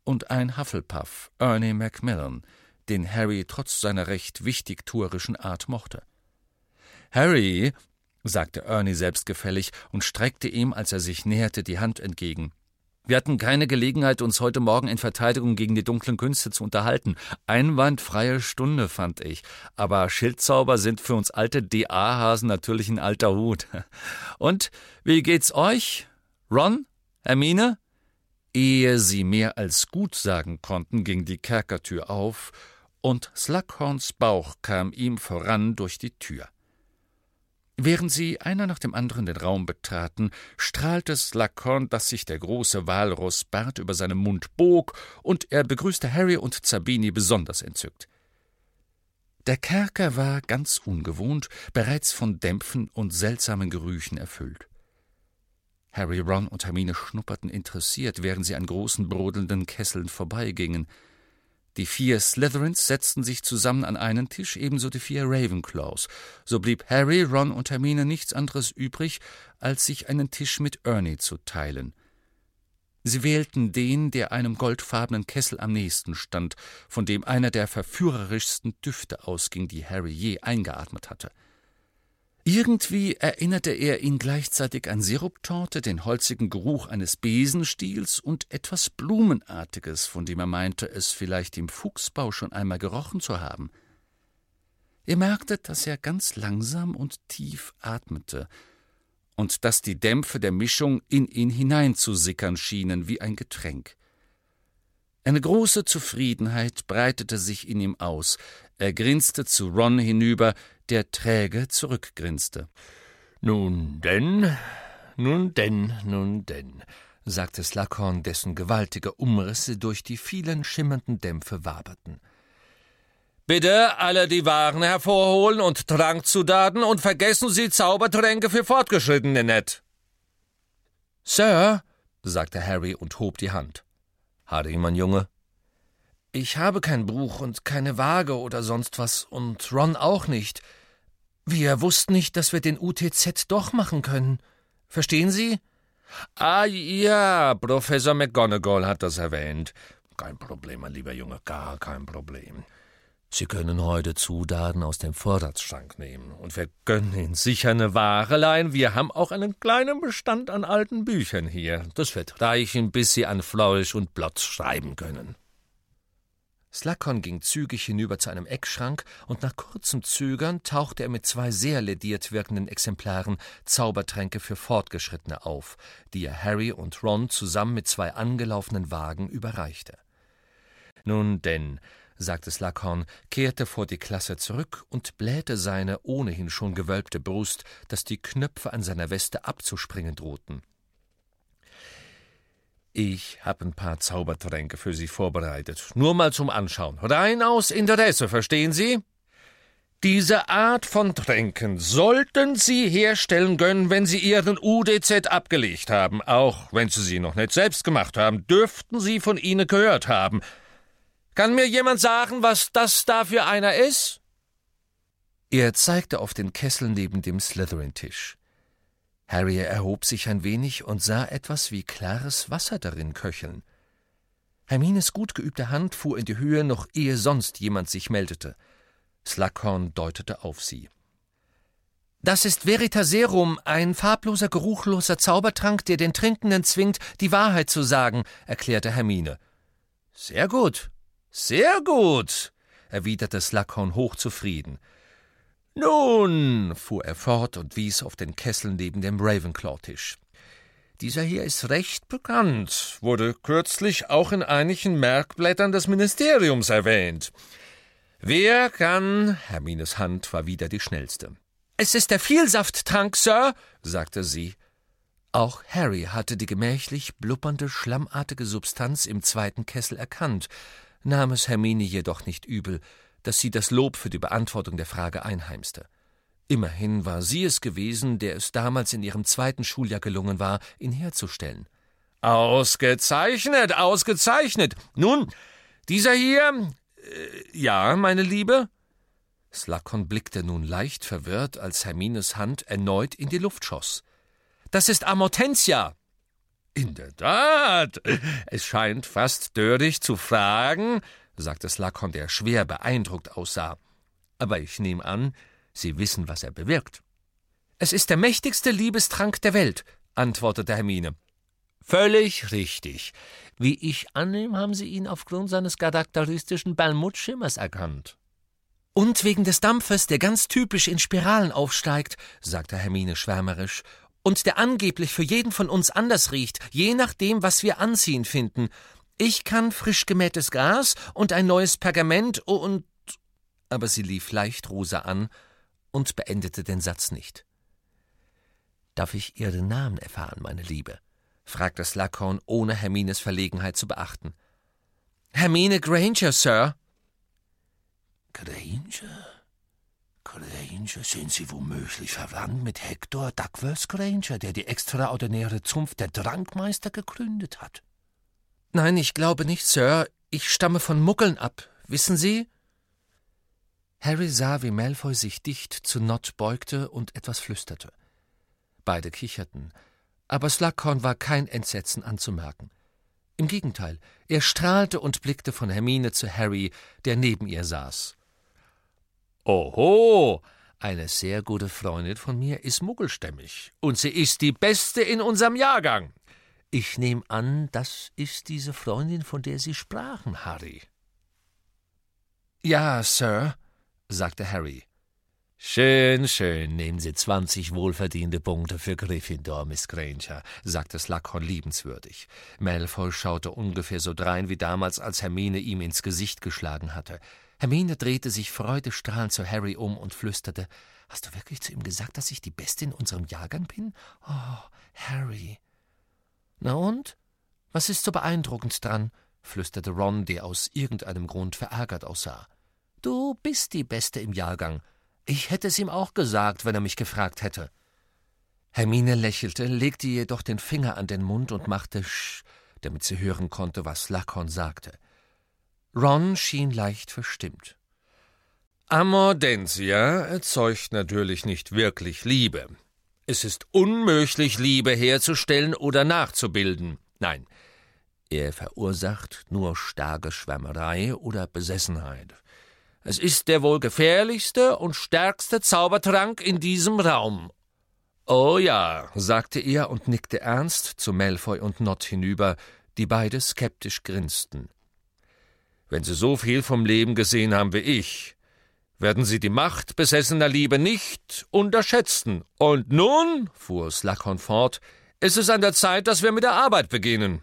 und ein Hufflepuff, Ernie Macmillan, den Harry trotz seiner recht wichtigtuerischen Art mochte. Harry, sagte Ernie selbstgefällig und streckte ihm, als er sich näherte, die Hand entgegen. Wir hatten keine Gelegenheit, uns heute Morgen in Verteidigung gegen die dunklen Künste zu unterhalten. Einwandfreie Stunde, fand ich. Aber Schildzauber sind für uns alte DA-Hasen natürlich ein alter Hut. *laughs* Und wie geht's euch? Ron? Hermine? Ehe sie mehr als gut sagen konnten, ging die Kerkertür auf, und Slughorns Bauch kam ihm voran durch die Tür. Während sie einer nach dem anderen den Raum betraten, strahlte Slughorn, dass sich der große Walrossbart über seinem Mund bog, und er begrüßte Harry und Zabini besonders entzückt. Der Kerker war ganz ungewohnt, bereits von Dämpfen und seltsamen Gerüchen erfüllt. Harry, Ron und Hermine schnupperten interessiert, während sie an großen brodelnden Kesseln vorbeigingen. Die vier Slytherins setzten sich zusammen an einen Tisch, ebenso die vier Ravenclaws. So blieb Harry, Ron und Hermine nichts anderes übrig, als sich einen Tisch mit Ernie zu teilen. Sie wählten den, der einem goldfarbenen Kessel am nächsten stand, von dem einer der verführerischsten Düfte ausging, die Harry je eingeatmet hatte. Irgendwie erinnerte er ihn gleichzeitig an Siruptorte, den holzigen Geruch eines Besenstiels und etwas Blumenartiges, von dem er meinte, es vielleicht im Fuchsbau schon einmal gerochen zu haben. Er merkte, dass er ganz langsam und tief atmete und dass die Dämpfe der Mischung in ihn hineinzusickern schienen wie ein Getränk. Eine große Zufriedenheit breitete sich in ihm aus. Er grinste zu Ron hinüber, der träge zurückgrinste. Nun denn, nun denn, nun denn, sagte Slughorn, dessen gewaltige Umrisse durch die vielen schimmernden Dämpfe waberten. Bitte alle die Waren hervorholen und Trankzutaten und vergessen Sie Zaubertränke für Fortgeschrittene nicht. Sir, sagte Harry und hob die Hand. Harry, mein Junge, ich habe kein Buch und keine Waage oder sonst was und Ron auch nicht. Wir wussten nicht, dass wir den UTZ doch machen können. Verstehen Sie? Ah ja, Professor McGonagall hat das erwähnt. Kein Problem, mein lieber Junge, gar kein Problem. Sie können heute Zutaten aus dem Vorratsschrank nehmen, und wir gönnen Ihnen sicher eine Ware leihen. Wir haben auch einen kleinen Bestand an alten Büchern hier. Das wird reichen, bis Sie an Flourish und Blotz schreiben können. Slughorn ging zügig hinüber zu einem Eckschrank, und nach kurzem Zögern tauchte er mit zwei sehr lediert wirkenden Exemplaren Zaubertränke für Fortgeschrittene auf, die er Harry und Ron zusammen mit zwei angelaufenen Wagen überreichte. Nun denn, sagte Slughorn, kehrte vor die Klasse zurück und blähte seine ohnehin schon gewölbte Brust, dass die Knöpfe an seiner Weste abzuspringen drohten. Ich habe ein paar Zaubertränke für Sie vorbereitet. Nur mal zum Anschauen. Rein aus Interesse, verstehen Sie? Diese Art von Tränken sollten Sie herstellen können, wenn Sie Ihren UDZ abgelegt haben. Auch wenn Sie sie noch nicht selbst gemacht haben, dürften Sie von Ihnen gehört haben. Kann mir jemand sagen, was das da für einer ist? Er zeigte auf den Kessel neben dem Slytherin-Tisch. Harry erhob sich ein wenig und sah etwas wie klares Wasser darin köcheln. Hermines gut geübte Hand fuhr in die Höhe, noch ehe sonst jemand sich meldete. Slughorn deutete auf sie. Das ist Veritaserum, ein farbloser, geruchloser Zaubertrank, der den Trinkenden zwingt, die Wahrheit zu sagen, erklärte Hermine. Sehr gut, sehr gut, erwiderte Slughorn hochzufrieden. Nun, fuhr er fort und wies auf den Kessel neben dem Ravenclaw-Tisch. Dieser hier ist recht bekannt, wurde kürzlich auch in einigen Merkblättern des Ministeriums erwähnt. Wer kann? Hermines Hand war wieder die schnellste. Es ist der Vielsafttrank, Sir, sagte sie. Auch Harry hatte die gemächlich blubbernde, schlammartige Substanz im zweiten Kessel erkannt, nahm es Hermine jedoch nicht übel, dass sie das Lob für die Beantwortung der Frage einheimste. Immerhin war sie es gewesen, der es damals in ihrem zweiten Schuljahr gelungen war, ihn herzustellen. Ausgezeichnet, ausgezeichnet. Nun, dieser hier. Äh, ja, meine Liebe? Slakon blickte nun leicht verwirrt, als Hermines Hand erneut in die Luft schoss. Das ist Amortensia. In der Tat. Es scheint fast dörrig zu fragen, sagte Slakon, der schwer beeindruckt aussah. Aber ich nehme an, Sie wissen, was er bewirkt. Es ist der mächtigste Liebestrank der Welt, antwortete Hermine. Völlig richtig. Wie ich annehme, haben Sie ihn aufgrund seines charakteristischen Balmutschimmers erkannt. Und wegen des Dampfes, der ganz typisch in Spiralen aufsteigt, sagte Hermine schwärmerisch, und der angeblich für jeden von uns anders riecht, je nachdem, was wir anziehen finden. Ich kann frisch gemähtes Gras und ein neues Pergament und. Aber sie lief leicht Rosa an und beendete den Satz nicht. Darf ich Ihren Namen erfahren, meine Liebe? fragte Slughorn, ohne Hermines Verlegenheit zu beachten. Hermine Granger, Sir. Granger? Granger, sind Sie womöglich verwandt mit Hector Duckworth Granger, der die extraordinäre Zunft der Trankmeister gegründet hat? Nein, ich glaube nicht, Sir. Ich stamme von Muggeln ab. Wissen Sie? Harry sah, wie Malfoy sich dicht zu Nott beugte und etwas flüsterte. Beide kicherten, aber Slughorn war kein Entsetzen anzumerken. Im Gegenteil, er strahlte und blickte von Hermine zu Harry, der neben ihr saß. Oho, eine sehr gute Freundin von mir ist muggelstämmig, und sie ist die beste in unserem Jahrgang. Ich nehme an, das ist diese Freundin, von der Sie sprachen, Harry. Ja, Sir, sagte Harry. Schön, schön, nehmen Sie zwanzig wohlverdiente Punkte für Gryffindor, Miss Granger, sagte Slughorn liebenswürdig. Malfoy schaute ungefähr so drein wie damals, als Hermine ihm ins Gesicht geschlagen hatte. Hermine drehte sich freudestrahlend zu Harry um und flüsterte: Hast du wirklich zu ihm gesagt, dass ich die Beste in unserem Jahrgang bin? Oh, Harry. Na und? Was ist so beeindruckend dran? flüsterte Ron, der aus irgendeinem Grund verärgert aussah. Du bist die Beste im Jahrgang. Ich hätte es ihm auch gesagt, wenn er mich gefragt hätte. Hermine lächelte, legte jedoch den Finger an den Mund und machte Sch, damit sie hören konnte, was Lackhorn sagte. Ron schien leicht verstimmt. Amordensia erzeugt natürlich nicht wirklich Liebe. Es ist unmöglich, Liebe herzustellen oder nachzubilden. Nein, er verursacht nur starke Schwärmerei oder Besessenheit. Es ist der wohl gefährlichste und stärkste Zaubertrank in diesem Raum. Oh ja, sagte er und nickte ernst zu Malfoy und Nott hinüber, die beide skeptisch grinsten. Wenn Sie so viel vom Leben gesehen haben wie ich, werden Sie die Macht besessener Liebe nicht unterschätzen. Und nun, fuhr Slughorn fort, ist es an der Zeit, dass wir mit der Arbeit beginnen.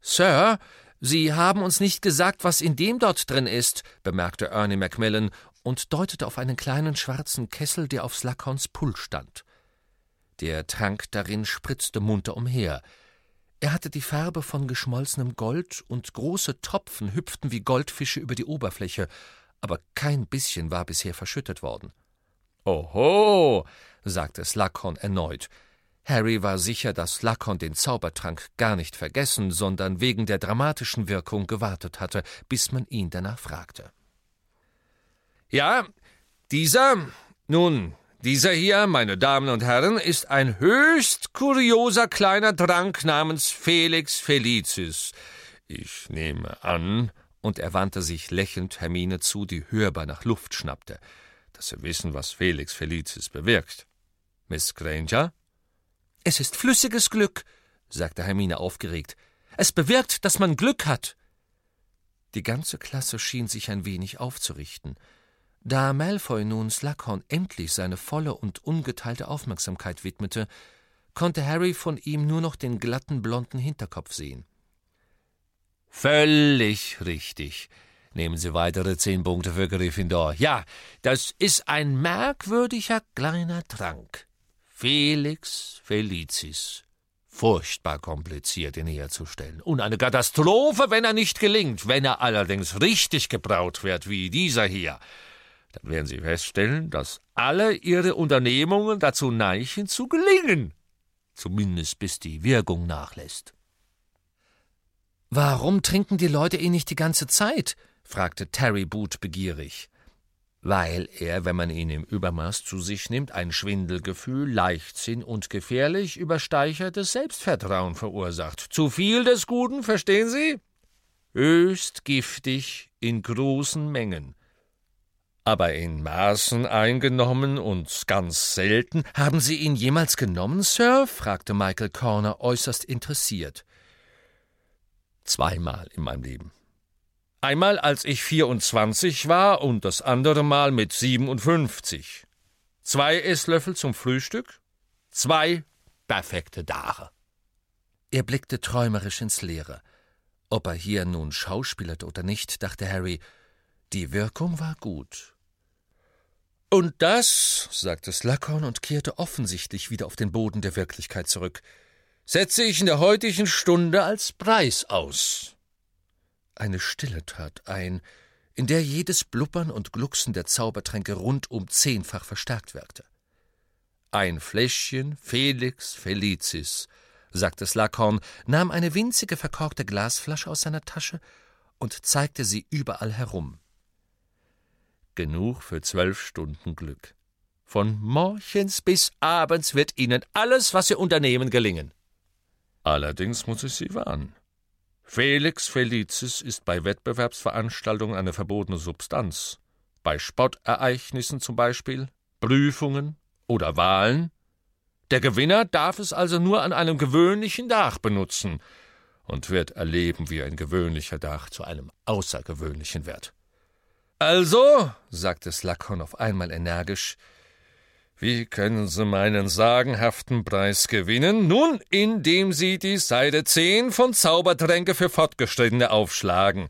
Sir, Sie haben uns nicht gesagt, was in dem dort drin ist, bemerkte Ernie Macmillan und deutete auf einen kleinen schwarzen Kessel, der auf Slughorns Pult stand. Der Trank darin spritzte munter umher. Er hatte die Farbe von geschmolzenem Gold, und große Tropfen hüpften wie Goldfische über die Oberfläche, aber kein bisschen war bisher verschüttet worden. Oho, sagte Slughorn erneut, Harry war sicher, dass Slughorn den Zaubertrank gar nicht vergessen, sondern wegen der dramatischen Wirkung gewartet hatte, bis man ihn danach fragte. Ja, dieser, nun, dieser hier, meine Damen und Herren, ist ein höchst kurioser kleiner Trank namens Felix Felicis. Ich nehme an, und er wandte sich lächelnd Hermine zu, die hörbar nach Luft schnappte, dass Sie wissen, was Felix Felicis bewirkt. Miss Granger? Es ist flüssiges Glück, sagte Hermine aufgeregt. Es bewirkt, dass man Glück hat. Die ganze Klasse schien sich ein wenig aufzurichten. Da Malfoy nun Slughorn endlich seine volle und ungeteilte Aufmerksamkeit widmete, konnte Harry von ihm nur noch den glatten blonden Hinterkopf sehen. Völlig richtig. Nehmen Sie weitere zehn Punkte für Gryffindor. Ja, das ist ein merkwürdiger kleiner Trank. Felix Felicis. Furchtbar kompliziert, ihn herzustellen. Und eine Katastrophe, wenn er nicht gelingt. Wenn er allerdings richtig gebraut wird, wie dieser hier, dann werden Sie feststellen, dass alle Ihre Unternehmungen dazu neigen, zu gelingen. Zumindest bis die Wirkung nachlässt. Warum trinken die Leute ihn nicht die ganze Zeit? fragte Terry Boot begierig weil er, wenn man ihn im Übermaß zu sich nimmt, ein Schwindelgefühl, Leichtsinn und gefährlich übersteigertes Selbstvertrauen verursacht. Zu viel des Guten, verstehen Sie? Höchst giftig in großen Mengen. aber in Maßen eingenommen und ganz selten. Haben Sie ihn jemals genommen, Sir? fragte Michael Corner äußerst interessiert. Zweimal in meinem Leben. Einmal, als ich 24 war und das andere Mal mit 57. Zwei Esslöffel zum Frühstück, zwei perfekte Tage. Er blickte träumerisch ins Leere. Ob er hier nun schauspielerte oder nicht, dachte Harry, die Wirkung war gut. Und das, sagte Slughorn und kehrte offensichtlich wieder auf den Boden der Wirklichkeit zurück, setze ich in der heutigen Stunde als Preis aus. Eine Stille trat ein, in der jedes Blubbern und Glucksen der Zaubertränke rundum zehnfach verstärkt wirkte. Ein Fläschchen Felix Felicis, sagte Slughorn, nahm eine winzige verkorkte Glasflasche aus seiner Tasche und zeigte sie überall herum. Genug für zwölf Stunden Glück. Von morgens bis abends wird Ihnen alles, was Sie unternehmen, gelingen. Allerdings muss ich Sie warnen. Felix Felicis ist bei Wettbewerbsveranstaltungen eine verbotene Substanz. Bei Sportereignissen zum Beispiel, Prüfungen oder Wahlen. Der Gewinner darf es also nur an einem gewöhnlichen Tag benutzen und wird erleben, wie ein gewöhnlicher Tag zu einem außergewöhnlichen wird. Also, sagte Slakon auf einmal energisch, wie können Sie meinen sagenhaften Preis gewinnen? Nun, indem Sie die Seite 10 von Zaubertränke für Fortgeschrittene aufschlagen.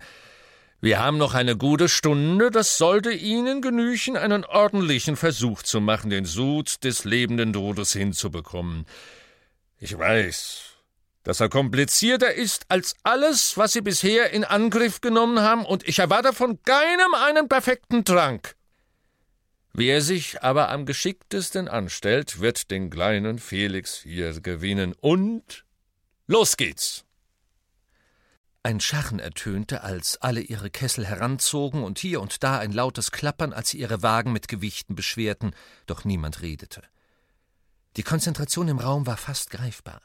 Wir haben noch eine gute Stunde, das sollte Ihnen genügen, einen ordentlichen Versuch zu machen, den Sud des lebenden Todes hinzubekommen. Ich weiß, dass er komplizierter ist als alles, was Sie bisher in Angriff genommen haben, und ich erwarte von keinem einen perfekten Trank. Wer sich aber am geschicktesten anstellt, wird den kleinen Felix hier gewinnen. Und los geht's! Ein Scharren ertönte, als alle ihre Kessel heranzogen und hier und da ein lautes Klappern, als sie ihre Wagen mit Gewichten beschwerten, doch niemand redete. Die Konzentration im Raum war fast greifbar.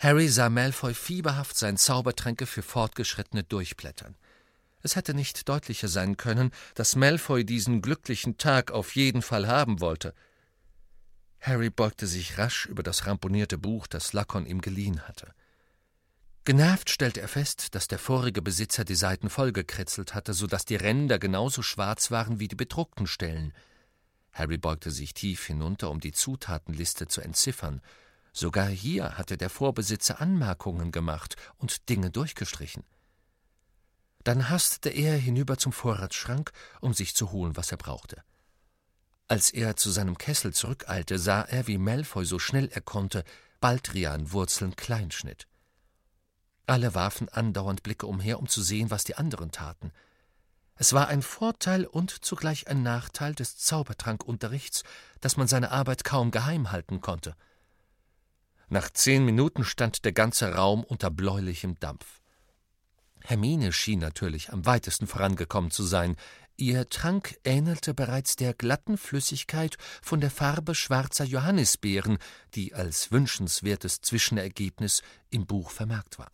Harry sah Malfoy fieberhaft sein Zaubertränke für Fortgeschrittene durchblättern. Es hätte nicht deutlicher sein können, dass Malfoy diesen glücklichen Tag auf jeden Fall haben wollte. Harry beugte sich rasch über das ramponierte Buch, das Lacon ihm geliehen hatte. Genervt stellte er fest, dass der vorige Besitzer die Seiten vollgekritzelt hatte, so dass die Ränder genauso schwarz waren wie die bedruckten Stellen. Harry beugte sich tief hinunter, um die Zutatenliste zu entziffern. Sogar hier hatte der Vorbesitzer Anmerkungen gemacht und Dinge durchgestrichen. Dann hastete er hinüber zum Vorratsschrank, um sich zu holen, was er brauchte. Als er zu seinem Kessel zurückeilte, sah er, wie Malfoy so schnell er konnte Baldrianwurzeln klein schnitt. Alle warfen andauernd Blicke umher, um zu sehen, was die anderen taten. Es war ein Vorteil und zugleich ein Nachteil des Zaubertrankunterrichts, dass man seine Arbeit kaum geheim halten konnte. Nach zehn Minuten stand der ganze Raum unter bläulichem Dampf. Hermine schien natürlich am weitesten vorangekommen zu sein. Ihr Trank ähnelte bereits der glatten Flüssigkeit von der Farbe schwarzer Johannisbeeren, die als wünschenswertes Zwischenergebnis im Buch vermerkt war.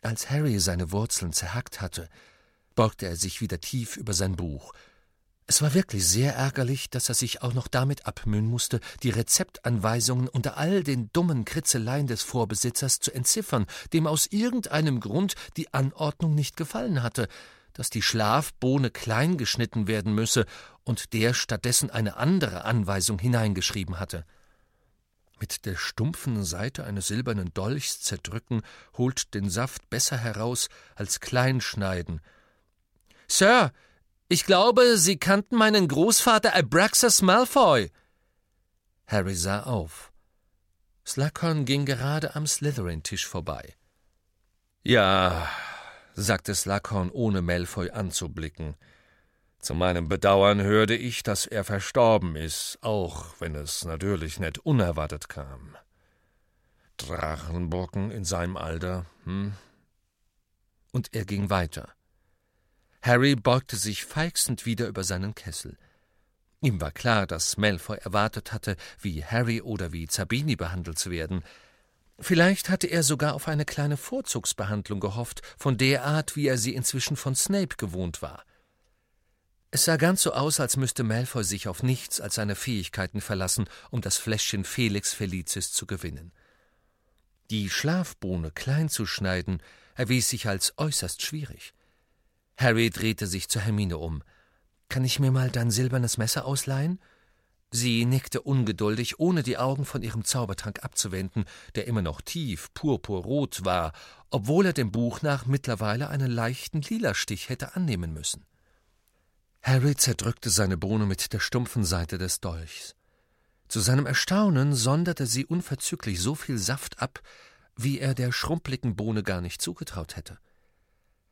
Als Harry seine Wurzeln zerhackt hatte, beugte er sich wieder tief über sein Buch es war wirklich sehr ärgerlich, dass er sich auch noch damit abmühen musste, die Rezeptanweisungen unter all den dummen Kritzeleien des Vorbesitzers zu entziffern, dem aus irgendeinem Grund die Anordnung nicht gefallen hatte, dass die Schlafbohne klein geschnitten werden müsse und der stattdessen eine andere Anweisung hineingeschrieben hatte. Mit der stumpfen Seite eines silbernen Dolchs zerdrücken, holt den Saft besser heraus als kleinschneiden. Sir, ich glaube, Sie kannten meinen Großvater Abraxas Malfoy. Harry sah auf. Slughorn ging gerade am Slytherin-Tisch vorbei. Ja, sagte Slughorn, ohne Malfoy anzublicken. Zu meinem Bedauern hörte ich, dass er verstorben ist, auch wenn es natürlich nicht unerwartet kam. Drachenbocken in seinem Alter, hm? Und er ging weiter. Harry beugte sich feixend wieder über seinen Kessel. Ihm war klar, dass Malfoy erwartet hatte, wie Harry oder wie Zabini behandelt zu werden. Vielleicht hatte er sogar auf eine kleine Vorzugsbehandlung gehofft, von der Art, wie er sie inzwischen von Snape gewohnt war. Es sah ganz so aus, als müsste Malfoy sich auf nichts als seine Fähigkeiten verlassen, um das Fläschchen Felix Felicis zu gewinnen. Die Schlafbohne klein zu schneiden, erwies sich als äußerst schwierig. Harry drehte sich zu Hermine um. Kann ich mir mal dein silbernes Messer ausleihen? Sie nickte ungeduldig, ohne die Augen von ihrem Zaubertrank abzuwenden, der immer noch tief purpurrot war, obwohl er dem Buch nach mittlerweile einen leichten Lilastich hätte annehmen müssen. Harry zerdrückte seine Bohne mit der stumpfen Seite des Dolchs. Zu seinem Erstaunen sonderte sie unverzüglich so viel Saft ab, wie er der schrumpeligen Bohne gar nicht zugetraut hätte.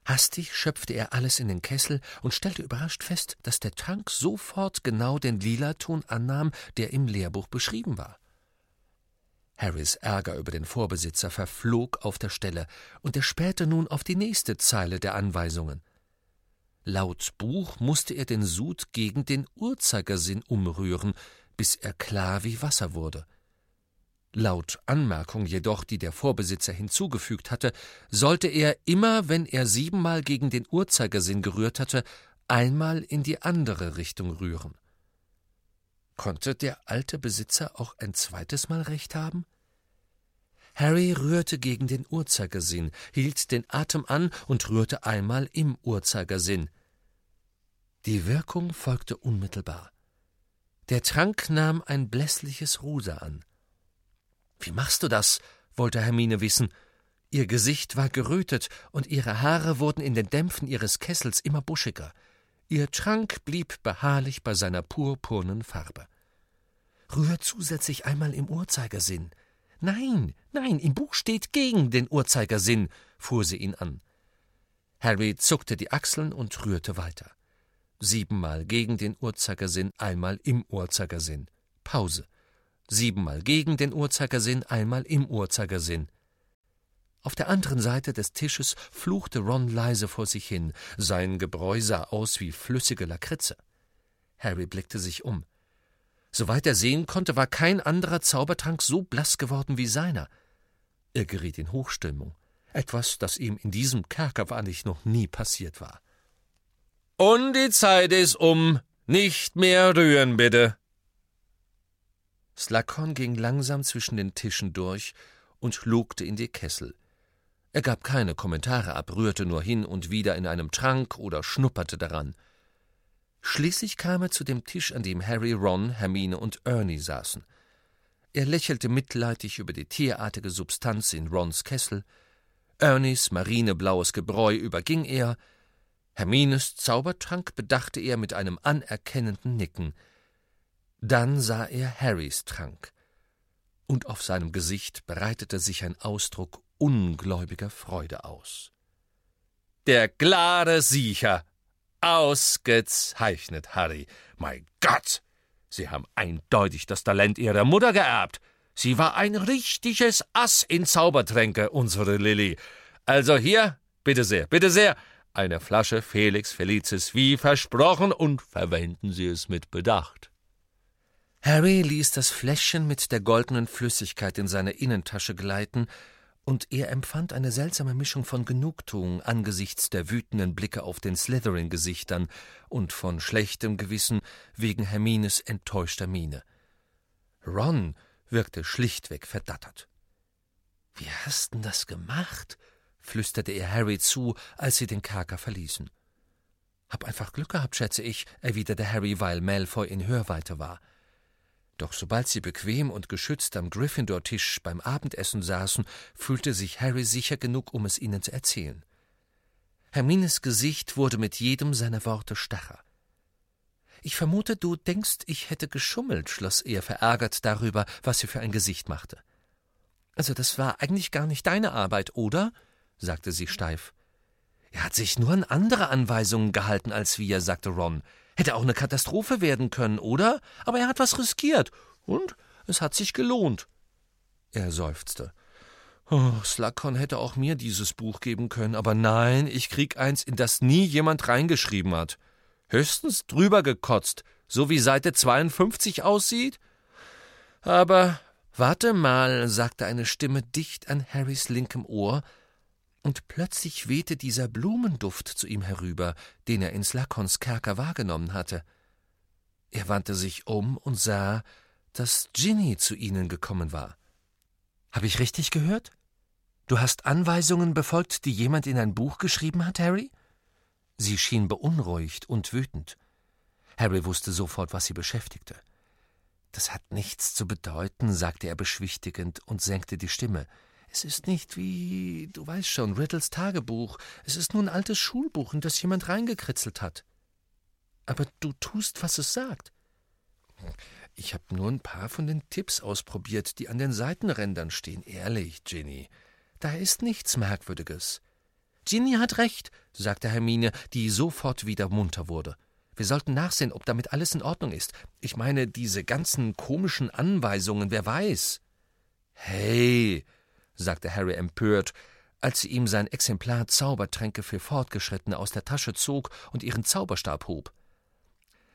Hastig schöpfte er alles in den Kessel und stellte überrascht fest, dass der Trank sofort genau den Lilaton annahm, der im Lehrbuch beschrieben war. Harrys Ärger über den Vorbesitzer verflog auf der Stelle, und er spähte nun auf die nächste Zeile der Anweisungen. Laut Buch musste er den Sud gegen den Uhrzeigersinn umrühren, bis er klar wie Wasser wurde. Laut Anmerkung jedoch, die der Vorbesitzer hinzugefügt hatte, sollte er immer, wenn er siebenmal gegen den Uhrzeigersinn gerührt hatte, einmal in die andere Richtung rühren. Konnte der alte Besitzer auch ein zweites Mal recht haben? Harry rührte gegen den Uhrzeigersinn, hielt den Atem an und rührte einmal im Uhrzeigersinn. Die Wirkung folgte unmittelbar. Der Trank nahm ein blässliches Ruder an. Wie machst du das? wollte Hermine wissen. Ihr Gesicht war gerötet und ihre Haare wurden in den Dämpfen ihres Kessels immer buschiger. Ihr Trank blieb beharrlich bei seiner purpurnen Farbe. Rühr zusätzlich einmal im Uhrzeigersinn. Nein, nein, im Buch steht gegen den Uhrzeigersinn, fuhr sie ihn an. Harry zuckte die Achseln und rührte weiter. Siebenmal gegen den Uhrzeigersinn, einmal im Uhrzeigersinn. Pause siebenmal gegen den Uhrzeigersinn, einmal im Uhrzeigersinn. Auf der anderen Seite des Tisches fluchte Ron leise vor sich hin, sein Gebräu sah aus wie flüssige Lakritze. Harry blickte sich um. Soweit er sehen konnte, war kein anderer Zaubertrank so blass geworden wie seiner. Er geriet in Hochstimmung, etwas, das ihm in diesem Kerker wahrlich noch nie passiert war. Und die Zeit ist um. Nicht mehr rühren, bitte, Slakon ging langsam zwischen den Tischen durch und lugte in die Kessel. Er gab keine Kommentare ab, rührte nur hin und wieder in einem Trank oder schnupperte daran. Schließlich kam er zu dem Tisch, an dem Harry, Ron, Hermine und Ernie saßen. Er lächelte mitleidig über die tierartige Substanz in Rons Kessel. Ernies marineblaues Gebräu überging er. Hermines Zaubertrank bedachte er mit einem anerkennenden Nicken – dann sah er Harrys Trank, und auf seinem Gesicht breitete sich ein Ausdruck ungläubiger Freude aus. Der klare Siecher. Ausgezeichnet, Harry. Mein Gott! Sie haben eindeutig das Talent Ihrer Mutter geerbt. Sie war ein richtiges Ass in Zaubertränke, unsere Lilly. Also hier, bitte sehr, bitte sehr, eine Flasche Felix Felicis wie versprochen und verwenden Sie es mit Bedacht. Harry ließ das Fläschchen mit der goldenen Flüssigkeit in seine Innentasche gleiten, und er empfand eine seltsame Mischung von Genugtuung angesichts der wütenden Blicke auf den Slytherin-Gesichtern und von schlechtem Gewissen wegen Hermines enttäuschter Miene. Ron wirkte schlichtweg verdattert. Wie hast denn das gemacht? flüsterte er Harry zu, als sie den Kerker verließen. Hab einfach Glück gehabt, schätze ich, erwiderte Harry, weil Malfoy in Hörweite war. Doch sobald sie bequem und geschützt am Gryffindor-Tisch beim Abendessen saßen, fühlte sich Harry sicher genug, um es ihnen zu erzählen. Hermines Gesicht wurde mit jedem seiner Worte starrer. Ich vermute, du denkst, ich hätte geschummelt, schloss er verärgert darüber, was sie für ein Gesicht machte. Also das war eigentlich gar nicht deine Arbeit, oder? sagte sie steif. Er hat sich nur an andere Anweisungen gehalten als wir, sagte Ron. Hätte auch eine Katastrophe werden können, oder? Aber er hat was riskiert. Und es hat sich gelohnt. Er seufzte. Oh, Slakon hätte auch mir dieses Buch geben können, aber nein, ich krieg eins, in das nie jemand reingeschrieben hat. Höchstens drüber gekotzt, so wie Seite 52 aussieht. Aber warte mal, sagte eine Stimme dicht an Harrys linkem Ohr, und plötzlich wehte dieser Blumenduft zu ihm herüber, den er in Slakons Kerker wahrgenommen hatte. Er wandte sich um und sah, dass Ginny zu ihnen gekommen war. Habe ich richtig gehört? Du hast Anweisungen befolgt, die jemand in ein Buch geschrieben hat, Harry? Sie schien beunruhigt und wütend. Harry wusste sofort, was sie beschäftigte. Das hat nichts zu bedeuten, sagte er beschwichtigend und senkte die Stimme. Es ist nicht wie, du weißt schon, Riddles Tagebuch. Es ist nur ein altes Schulbuch, in das jemand reingekritzelt hat. Aber du tust, was es sagt. Ich habe nur ein paar von den Tipps ausprobiert, die an den Seitenrändern stehen. Ehrlich, Ginny. Da ist nichts Merkwürdiges. Ginny hat recht, sagte Hermine, die sofort wieder munter wurde. Wir sollten nachsehen, ob damit alles in Ordnung ist. Ich meine, diese ganzen komischen Anweisungen, wer weiß. Hey, sagte Harry empört, als sie ihm sein Exemplar Zaubertränke für Fortgeschrittene aus der Tasche zog und ihren Zauberstab hob.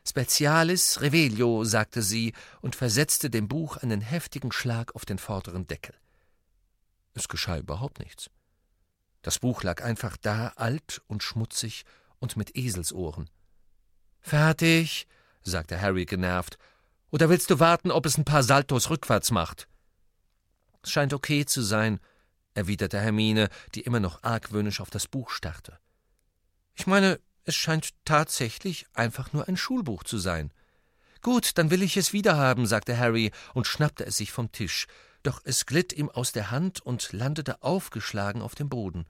Specialis Revelio, sagte sie und versetzte dem Buch einen heftigen Schlag auf den vorderen Deckel. Es geschah überhaupt nichts. Das Buch lag einfach da, alt und schmutzig und mit Eselsohren. Fertig, sagte Harry genervt. Oder willst du warten, ob es ein paar Saltos rückwärts macht? Es scheint okay zu sein, erwiderte Hermine, die immer noch argwöhnisch auf das Buch starrte. Ich meine, es scheint tatsächlich einfach nur ein Schulbuch zu sein. Gut, dann will ich es wiederhaben, sagte Harry und schnappte es sich vom Tisch, doch es glitt ihm aus der Hand und landete aufgeschlagen auf dem Boden.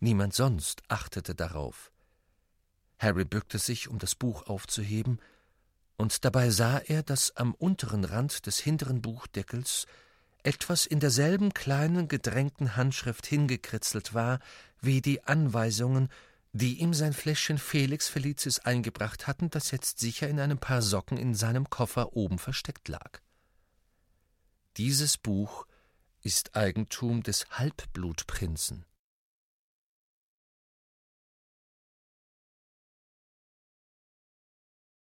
Niemand sonst achtete darauf. Harry bückte sich, um das Buch aufzuheben, und dabei sah er, dass am unteren Rand des hinteren Buchdeckels etwas in derselben kleinen gedrängten Handschrift hingekritzelt war wie die Anweisungen, die ihm sein Fläschchen Felix Felicis eingebracht hatten, das jetzt sicher in einem paar Socken in seinem Koffer oben versteckt lag. Dieses Buch ist Eigentum des Halbblutprinzen.